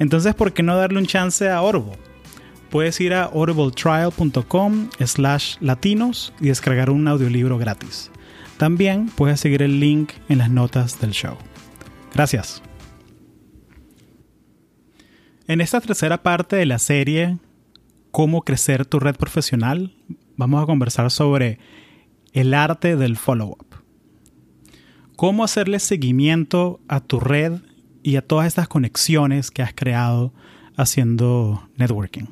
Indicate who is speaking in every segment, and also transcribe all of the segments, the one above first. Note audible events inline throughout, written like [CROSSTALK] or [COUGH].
Speaker 1: Entonces, ¿por qué no darle un chance a Audible? Puedes ir a audibletrial.com slash latinos y descargar un audiolibro gratis. También puedes seguir el link en las notas del show. Gracias. En esta tercera parte de la serie, Cómo crecer tu red profesional, vamos a conversar sobre el arte del follow-up cómo hacerle seguimiento a tu red y a todas estas conexiones que has creado haciendo networking.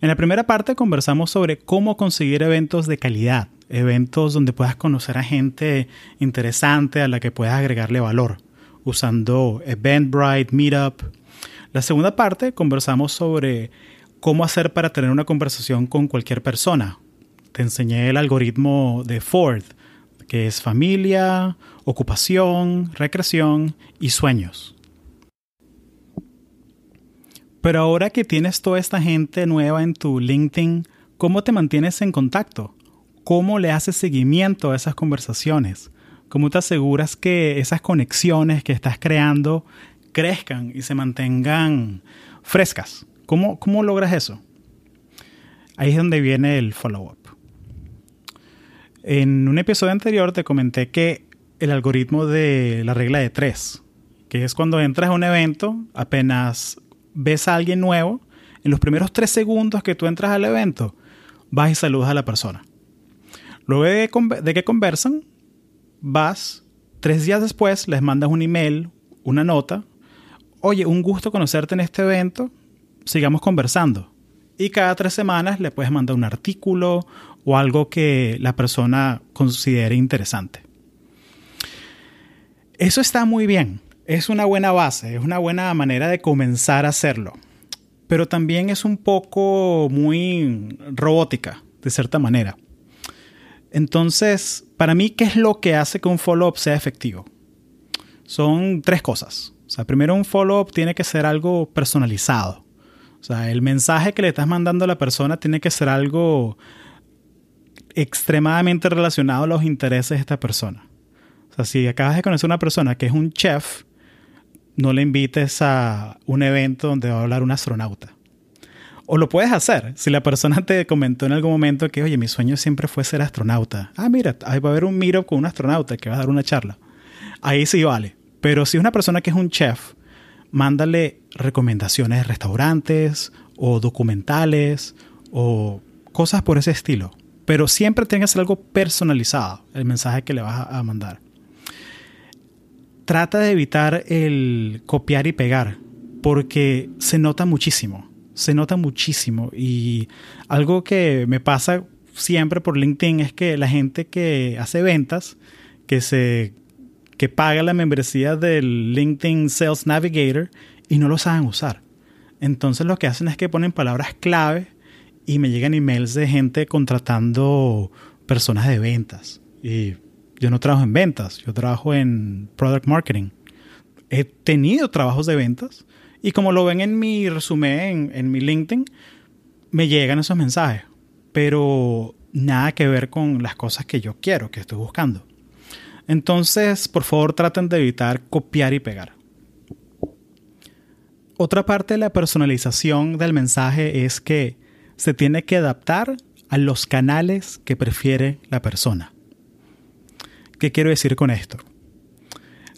Speaker 1: En la primera parte conversamos sobre cómo conseguir eventos de calidad, eventos donde puedas conocer a gente interesante a la que puedas agregarle valor, usando Eventbrite, Meetup. La segunda parte conversamos sobre cómo hacer para tener una conversación con cualquier persona. Te enseñé el algoritmo de Ford, que es familia, ocupación, recreación y sueños. Pero ahora que tienes toda esta gente nueva en tu LinkedIn, ¿cómo te mantienes en contacto? ¿Cómo le haces seguimiento a esas conversaciones? ¿Cómo te aseguras que esas conexiones que estás creando crezcan y se mantengan frescas? ¿Cómo, cómo logras eso? Ahí es donde viene el follow-up. En un episodio anterior te comenté que el algoritmo de la regla de tres, que es cuando entras a un evento, apenas ves a alguien nuevo, en los primeros tres segundos que tú entras al evento, vas y saludas a la persona. Luego de, que conversan, vas, tres días después les mandas un email, una nota, oye, un gusto conocerte en este evento, sigamos conversando. Y cada tres semanas le puedes mandar un artículo o algo que la persona considere interesante. Eso está muy bien, es una buena base, es una buena manera de comenzar a hacerlo, pero también es un poco muy robótica, de cierta manera. Entonces, para mí, ¿qué es lo que hace que un follow-up sea efectivo? Son tres cosas. O sea, primero un follow-up tiene que ser algo personalizado. O sea, el mensaje que le estás mandando a la persona tiene que ser algo extremadamente relacionado a los intereses de esta persona. O sea, si acabas de conocer a una persona que es un chef, no le invites a un evento donde va a hablar un astronauta. O lo puedes hacer. Si la persona te comentó en algún momento que, oye, mi sueño siempre fue ser astronauta. Ah, mira, ahí va a haber un meetup con un astronauta que va a dar una charla. Ahí sí vale. Pero si es una persona que es un chef, mándale recomendaciones de restaurantes o documentales o cosas por ese estilo pero siempre tengas algo personalizado, el mensaje que le vas a mandar. Trata de evitar el copiar y pegar, porque se nota muchísimo, se nota muchísimo. Y algo que me pasa siempre por LinkedIn es que la gente que hace ventas, que se que paga la membresía del LinkedIn Sales Navigator y no lo saben usar. Entonces lo que hacen es que ponen palabras clave y me llegan emails de gente contratando personas de ventas. Y yo no trabajo en ventas, yo trabajo en product marketing. He tenido trabajos de ventas y como lo ven en mi resumen en, mi LinkedIn, me llegan esos mensajes, pero nada que ver con las cosas que yo quiero, que estoy buscando. Entonces, por favor, traten de evitar copiar y pegar. Otra parte de la personalización del mensaje es que se tiene que adaptar a los canales que prefiere la persona. ¿Qué quiero decir con esto?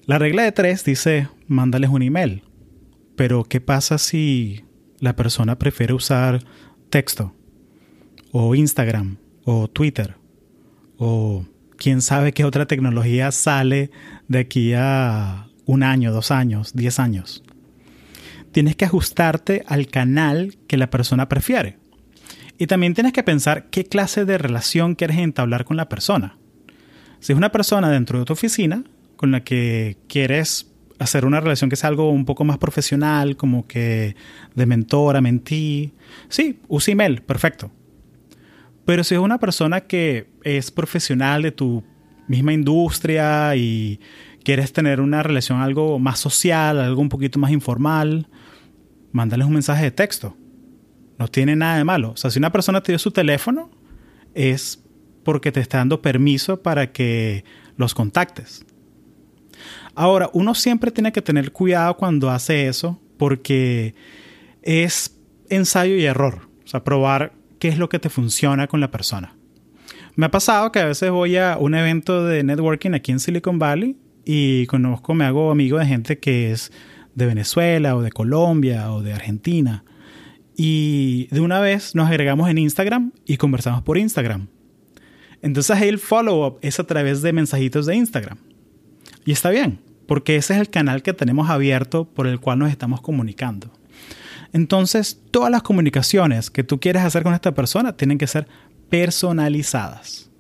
Speaker 1: La regla de tres dice, mándales un email. Pero ¿qué pasa si la persona prefiere usar texto? O Instagram, o Twitter, o quién sabe qué otra tecnología sale de aquí a un año, dos años, diez años. Tienes que ajustarte al canal que la persona prefiere. Y también tienes que pensar qué clase de relación quieres entablar con la persona. Si es una persona dentro de tu oficina con la que quieres hacer una relación que sea algo un poco más profesional, como que de mentor a mentí, sí, usa email, perfecto. Pero si es una persona que es profesional de tu misma industria y quieres tener una relación algo más social, algo un poquito más informal, mándales un mensaje de texto. No tiene nada de malo. O sea, si una persona te dio su teléfono, es porque te está dando permiso para que los contactes. Ahora, uno siempre tiene que tener cuidado cuando hace eso porque es ensayo y error. O sea, probar qué es lo que te funciona con la persona. Me ha pasado que a veces voy a un evento de networking aquí en Silicon Valley y conozco, me hago amigo de gente que es de Venezuela o de Colombia o de Argentina. Y de una vez nos agregamos en Instagram y conversamos por Instagram. Entonces el follow-up es a través de mensajitos de Instagram. Y está bien, porque ese es el canal que tenemos abierto por el cual nos estamos comunicando. Entonces, todas las comunicaciones que tú quieres hacer con esta persona tienen que ser personalizadas.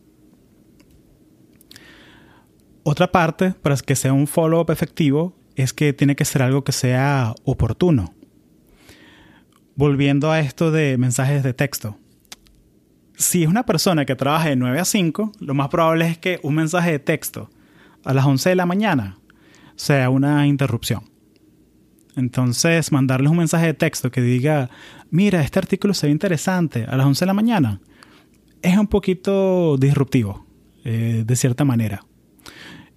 Speaker 1: Otra parte, para que sea un follow-up efectivo, es que tiene que ser algo que sea oportuno. Volviendo a esto de mensajes de texto. Si es una persona que trabaja de 9 a 5, lo más probable es que un mensaje de texto a las 11 de la mañana sea una interrupción. Entonces, mandarles un mensaje de texto que diga, mira, este artículo se ve interesante a las 11 de la mañana, es un poquito disruptivo, eh, de cierta manera.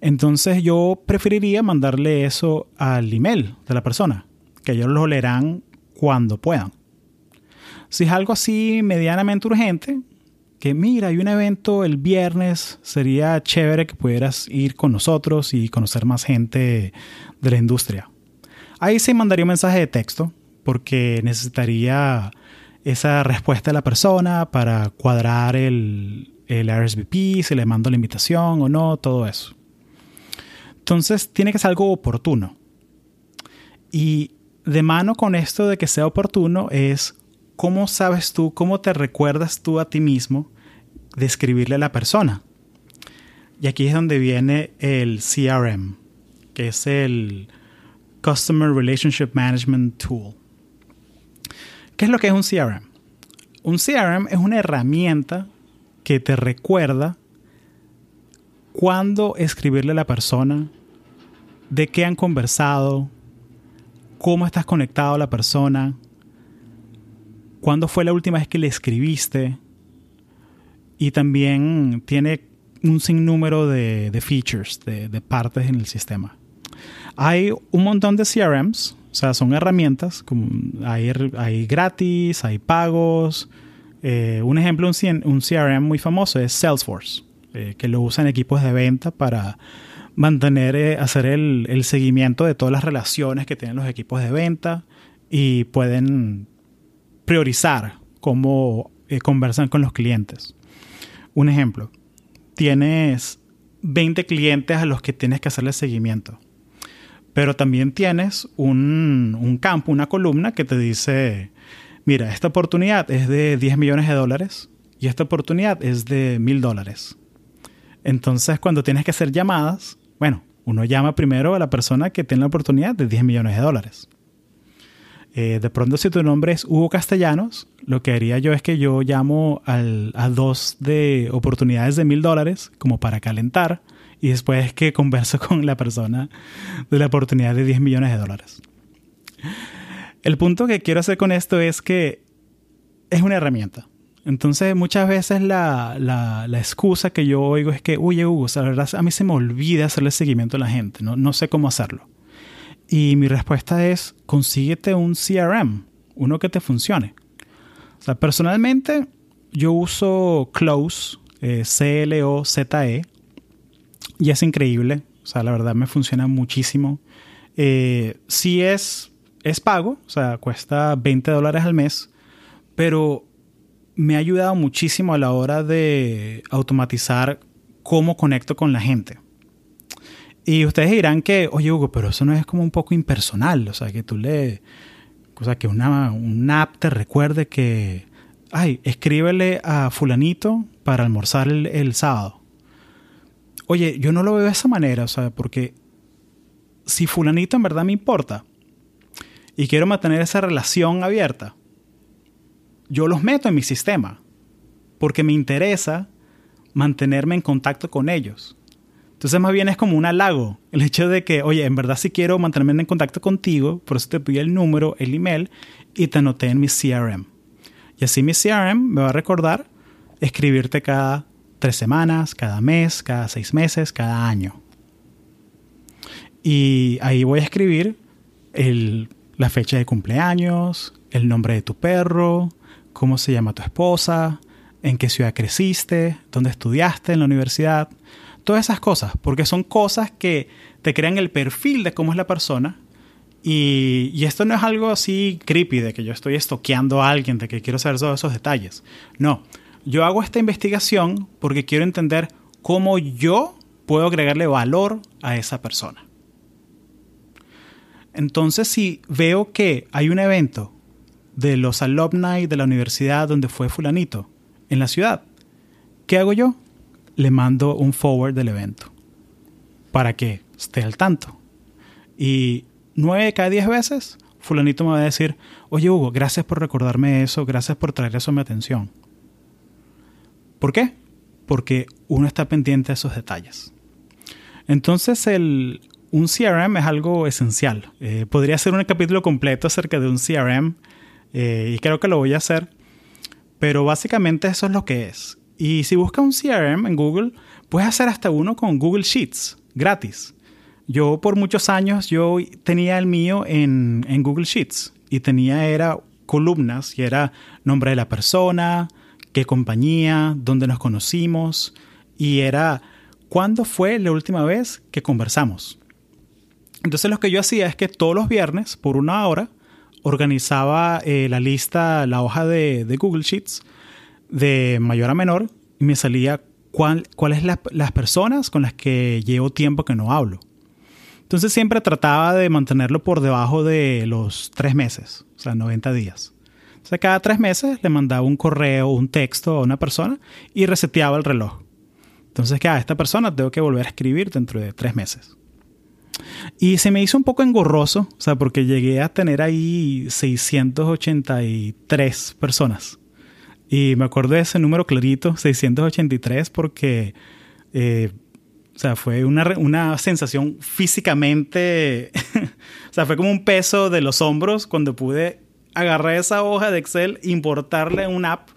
Speaker 1: Entonces yo preferiría mandarle eso al email de la persona, que ellos lo leerán cuando puedan. Si es algo así medianamente urgente, que mira, hay un evento el viernes, sería chévere que pudieras ir con nosotros y conocer más gente de la industria. Ahí sí mandaría un mensaje de texto, porque necesitaría esa respuesta de la persona para cuadrar el, el RSVP, si le mando la invitación o no, todo eso. Entonces tiene que ser algo oportuno. Y de mano con esto de que sea oportuno es cómo sabes tú, cómo te recuerdas tú a ti mismo de escribirle a la persona. Y aquí es donde viene el CRM, que es el Customer Relationship Management Tool. ¿Qué es lo que es un CRM? Un CRM es una herramienta que te recuerda cuándo escribirle a la persona, de qué han conversado, cómo estás conectado a la persona, cuándo fue la última vez que le escribiste y también tiene un sinnúmero de, features, de, partes en el sistema. Hay un montón de CRMs, o sea, son herramientas, como hay, gratis, hay pagos. Eh, un ejemplo, un, CRM muy famoso es Salesforce. Eh, que lo usan equipos de venta para mantener, eh, hacer el, seguimiento de todas las relaciones que tienen los equipos de venta y pueden priorizar cómo conversan con los clientes. Un ejemplo, tienes 20 clientes a los que tienes que hacerle seguimiento, pero también tienes un, un campo, una columna que te dice, mira, esta oportunidad es de 10 millones de dólares y esta oportunidad es de mil dólares. Entonces, cuando tienes que hacer llamadas, bueno, uno llama primero a la persona que tiene la oportunidad de 10 millones de dólares. Eh, de pronto, si tu nombre es Hugo Castellanos, lo que haría yo es que yo llamo a dos de oportunidades de mil dólares como para calentar y después que converso [LAUGHS] con la persona de la oportunidad de 10 millones de dólares. El punto que quiero hacer con esto es que es una herramienta. Entonces, muchas veces la, la, excusa que yo oigo es que, oye, Hugo, la verdad a mí se me olvida hacerle seguimiento a la gente, no, no sé cómo hacerlo. Y mi respuesta es, consíguete un CRM, uno que te funcione. O sea, personalmente, yo uso Close, eh, C-L-O-Z-E, y es increíble. O sea, la verdad me funciona muchísimo. Eh, sí es, es pago, o sea, cuesta 20 dólares al mes, pero me ha ayudado muchísimo a la hora de automatizar cómo conecto con la gente. Y ustedes dirán que, oye Hugo, pero eso no es como un poco impersonal, o sea, que tú le... O sea, que una, app te recuerde que, ay, escríbele a fulanito para almorzar el, sábado. Oye, yo no lo veo de esa manera, o sea, porque si fulanito en verdad me importa y quiero mantener esa relación abierta, yo los meto en mi sistema porque me interesa mantenerme en contacto con ellos. Entonces más bien es como un halago, el hecho de que, oye, en verdad sí quiero mantenerme en contacto contigo, por eso te pedí el número, el email y te anoté en mi CRM. Y así mi CRM me va a recordar escribirte cada tres semanas, cada mes, cada seis meses, cada año. Y ahí voy a escribir la fecha de cumpleaños, el nombre de tu perro, cómo se llama tu esposa, en qué ciudad creciste, dónde estudiaste en la universidad, todas esas cosas, porque son cosas que te crean el perfil de cómo es la persona. Y, y, esto no es algo así creepy de que yo estoy estoqueando a alguien, de que quiero saber todos esos detalles. No, yo hago esta investigación porque quiero entender cómo yo puedo agregarle valor a esa persona. Entonces, si veo que hay un evento de los alumni de la universidad donde fue fulanito en la ciudad, ¿qué hago yo? Le mando un forward del evento para que esté al tanto. Y nueve de cada diez veces, fulanito me va a decir, oye Hugo, gracias por recordarme eso, gracias por traer eso a mi atención. ¿Por qué? Porque uno está pendiente de esos detalles. Entonces, el, un CRM es algo esencial. Eh, podría ser un capítulo completo acerca de un CRM eh, y creo que lo voy a hacer. Pero básicamente eso es lo que es. Y si buscas un CRM en Google, puedes hacer hasta uno con Google Sheets, gratis. Yo por muchos años yo tenía el mío en, en Google Sheets y tenía era columnas y era nombre de la persona, qué compañía, dónde nos conocimos y era cuándo fue la última vez que conversamos. Entonces lo que yo hacía es que todos los viernes, por una hora, organizaba eh, la lista, la hoja de, Google Sheets de mayor a menor y me salía cuáles son las personas con las que llevo tiempo que no hablo. Entonces siempre trataba de mantenerlo por debajo de los tres meses, o sea, 90 días. O sea, cada tres meses le mandaba un correo, un texto a una persona y reseteaba el reloj. Entonces, que a esta persona tengo que volver a escribir dentro de tres meses. Y se me hizo un poco engorroso, o sea, porque llegué a tener ahí 683 personas. Y me acuerdo de ese número clarito, 683, porque, eh, o sea, fue una, una sensación físicamente, [LAUGHS] o sea, fue como un peso de los hombros cuando pude agarrar esa hoja de Excel, importarle una app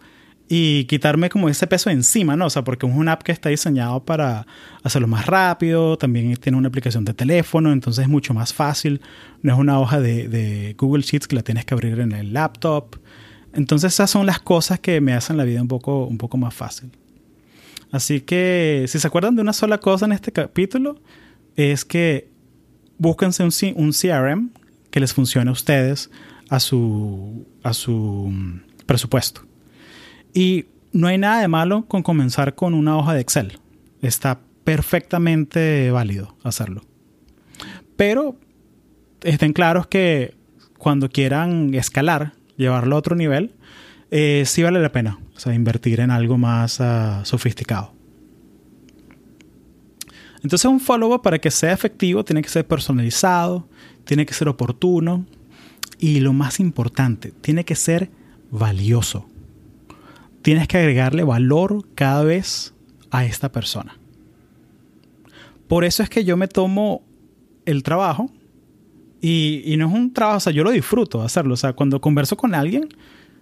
Speaker 1: y quitarme como ese peso encima, ¿no? O sea, porque es una app que está diseñado para hacerlo más rápido, también tiene una aplicación de teléfono, entonces es mucho más fácil, no es una hoja de, Google Sheets que la tienes que abrir en el laptop. Entonces esas son las cosas que me hacen la vida un poco, un poco más fácil. Así que si se acuerdan de una sola cosa en este capítulo, es que búsquense un, un CRM que les funcione a ustedes a su, a su mm, presupuesto. Y no hay nada de malo con comenzar con una hoja de Excel. Está perfectamente válido hacerlo. Pero estén claros que cuando quieran escalar, llevarlo a otro nivel, eh, sí vale la pena. Invertir en algo más ah, sofisticado. Entonces un follow-up para que sea efectivo tiene que ser personalizado, tiene que ser oportuno, y lo más importante, tiene que ser valioso. Tienes que agregarle valor cada vez a esta persona. Por eso es que yo me tomo el trabajo y, no es un trabajo, o sea, yo lo disfruto hacerlo. O sea, cuando converso con alguien,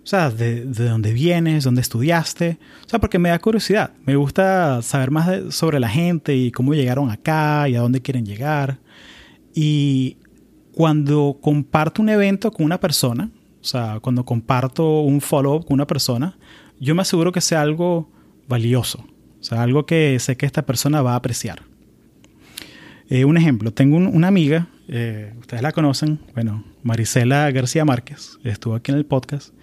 Speaker 1: o sea, de, dónde vienes, dónde estudiaste, o sea, porque me da curiosidad. Me gusta saber más sobre la gente y cómo llegaron acá y a dónde quieren llegar. Y cuando comparto un evento con una persona, o sea, cuando comparto un follow-up con una persona, yo me aseguro que sea algo valioso, o sea, algo que sé que esta persona va a apreciar. Eh, un ejemplo, tengo una amiga, eh, ustedes la conocen, bueno, Marisela García Márquez, estuvo aquí en el podcast,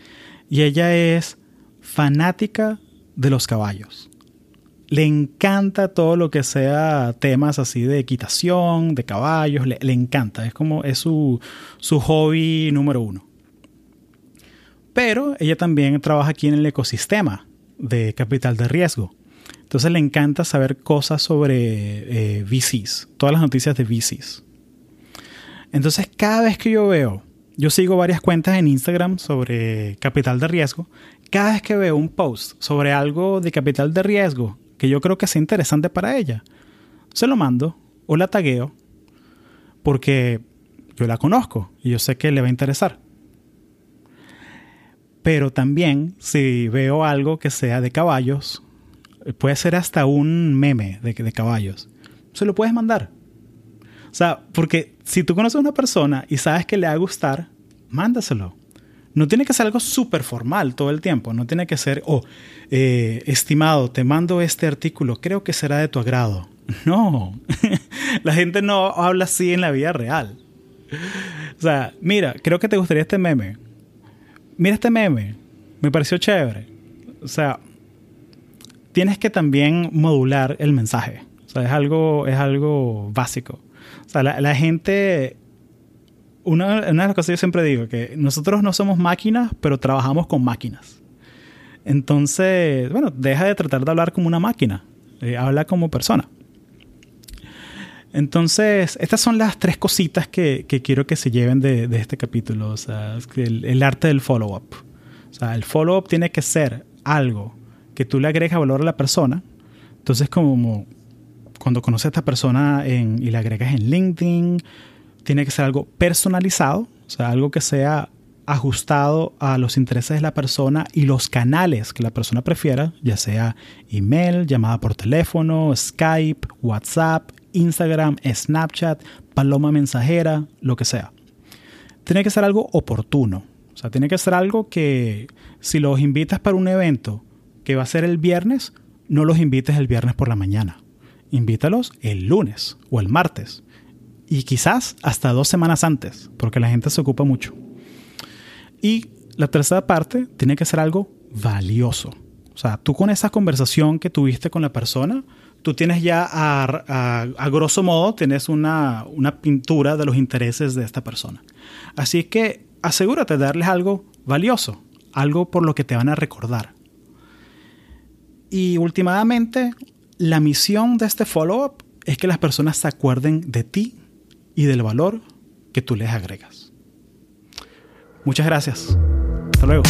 Speaker 1: y ella es fanática de los caballos le encanta todo lo que sea temas así de equitación, de caballos, le, encanta, es como es su, su hobby número uno. Pero ella también trabaja aquí en el ecosistema de capital de riesgo. Entonces le encanta saber cosas sobre eh, VCs, todas las noticias de VCs. Entonces, cada vez que yo veo, yo sigo varias cuentas en Instagram sobre capital de riesgo, cada vez que veo un post sobre algo de capital de riesgo que yo creo que sea interesante para ella, se lo mando o la tagueo porque yo la conozco y yo sé que le va a interesar. Pero también si veo algo que sea de caballos, puede ser hasta un meme de, de caballos, se lo puedes mandar. O sea, porque si tú conoces a una persona y sabes que le va a gustar, mándaselo. No tiene que ser algo súper formal todo el tiempo. No tiene que ser, oh, eh, estimado, te mando este artículo, creo que será de tu agrado. [LAUGHS] No, [LAUGHS] la gente no habla así en la vida real. O sea, mira, creo que te gustaría este meme. Mira este meme, me pareció chévere. O sea, tienes que también modular el mensaje. O sea, es algo, es algo básico. O sea, la, gente... Una, de las cosas que yo siempre digo, que nosotros no somos máquinas, pero trabajamos con máquinas. Entonces, bueno, deja de tratar de hablar como una máquina. Eh, habla como persona. Entonces, estas son las tres cositas que, quiero que se lleven de, este capítulo. O sea, el, arte del follow-up. O sea, el follow-up tiene que ser algo que tú le agregas valor a la persona. Entonces, como cuando conoces a esta persona y le agregas en LinkedIn, tiene que ser algo personalizado, o sea, algo que sea ajustado a los intereses de la persona y los canales que la persona prefiera, ya sea email, llamada por teléfono, Skype, WhatsApp, Instagram, Snapchat, paloma mensajera, lo que sea. Tiene que ser algo oportuno. O sea, tiene que ser algo que si los invitas para un evento que va a ser el viernes, no los invites el viernes por la mañana. Invítalos el lunes o el martes. Y quizás hasta dos semanas antes, porque la gente se ocupa mucho. Y la tercera parte tiene que ser algo valioso. O sea, tú con esa conversación que tuviste con la persona, tú tienes ya a, a, grosso modo, tienes una, una, pintura de los intereses de esta persona. Así que asegúrate de darles algo valioso, algo por lo que te van a recordar. Y últimamente, la misión de este follow-up es que las personas se acuerden de ti y del valor que tú les agregas. Muchas gracias. Hasta luego.